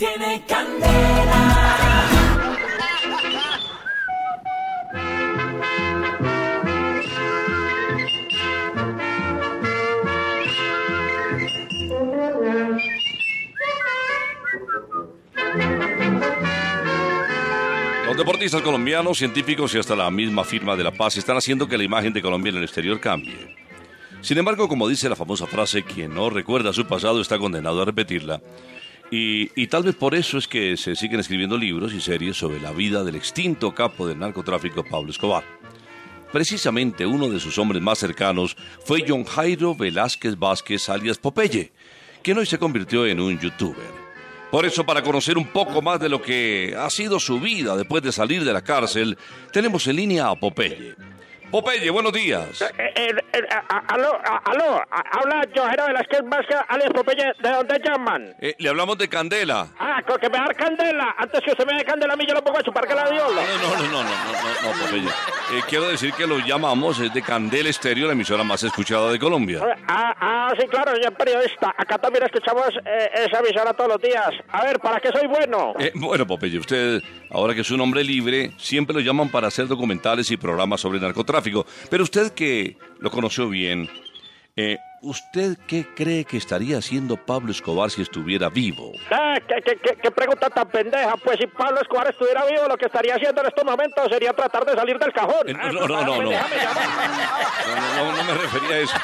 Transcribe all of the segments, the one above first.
Tiene candela. Los deportistas colombianos, científicos y hasta la misma firma de La Paz están haciendo que la imagen de Colombia en el exterior cambie. Sin embargo, como dice la famosa frase, quien no recuerda su pasado está condenado a repetirla. Y, tal vez por eso es que se siguen escribiendo libros y series sobre la vida del extinto capo del narcotráfico Pablo Escobar. Precisamente uno de sus hombres más cercanos fue John Jairo Velázquez Vázquez alias Popeye, quien hoy se convirtió en un youtuber. Por eso, para conocer un poco más de lo que ha sido su vida después de salir de la cárcel, tenemos en línea a Popeye. Popeye, buenos días. Eh, eh, eh, a- aló, aló, habla Jojero Velázquez Vázquez, alias Popeye, ¿de dónde llaman? Eh, le hablamos de Candela. Ah, con que me da candela, antes que usted me dé candela a mí yo lo pongo a chupar que la diola. No, no, no, no, no, no, no, Popeye. Eh, quiero decir que lo llamamos es de Candela Estéreo, la emisora más escuchada de Colombia. Ah, ah, sí, claro, señor periodista, acá también escuchamos eh, esa emisora todos los días. A ver, ¿para qué soy bueno? Eh, bueno, Popeye, usted, ahora que es un hombre libre, siempre lo llaman para hacer documentales y programas sobre narcotráfico. Pero usted que lo conoció bien, eh, ¿usted qué cree que estaría haciendo Pablo Escobar si estuviera vivo? Eh, ¿qué, qué, qué- qué pregunta tan pendeja? Pues si Pablo Escobar estuviera vivo, lo que estaría haciendo en estos momentos sería tratar de salir del cajón. Eh, no, Ah, no, no, no, no. No, no, me refería a eso.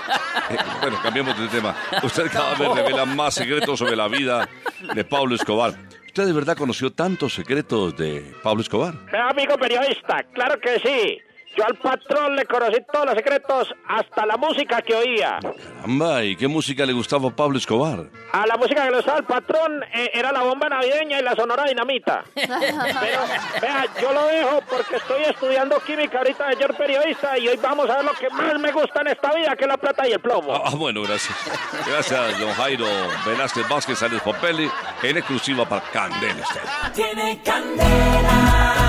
Eh, bueno, cambiemos de tema. Usted cada vez revela más secretos sobre la vida de Pablo Escobar. ¿Usted de verdad conoció tantos secretos de Pablo Escobar? Eh, amigo periodista, claro que sí. Yo al patrón le conocí todos los secretos, hasta la música que oía. Caramba, ¿y qué música le gustaba a Pablo Escobar? A la música que le gustaba al patrón eh, era la bomba navideña y la sonora dinamita. Pero, vea, yo lo dejo porque estoy estudiando química ahorita, señor periodista, y hoy vamos a ver lo que más me gusta en esta vida, que es la plata y el plomo. Ah, ah, bueno, gracias. Gracias, don Jairo Velázquez Vázquez Alex Popelli, en exclusiva para Candela. Tiene candela.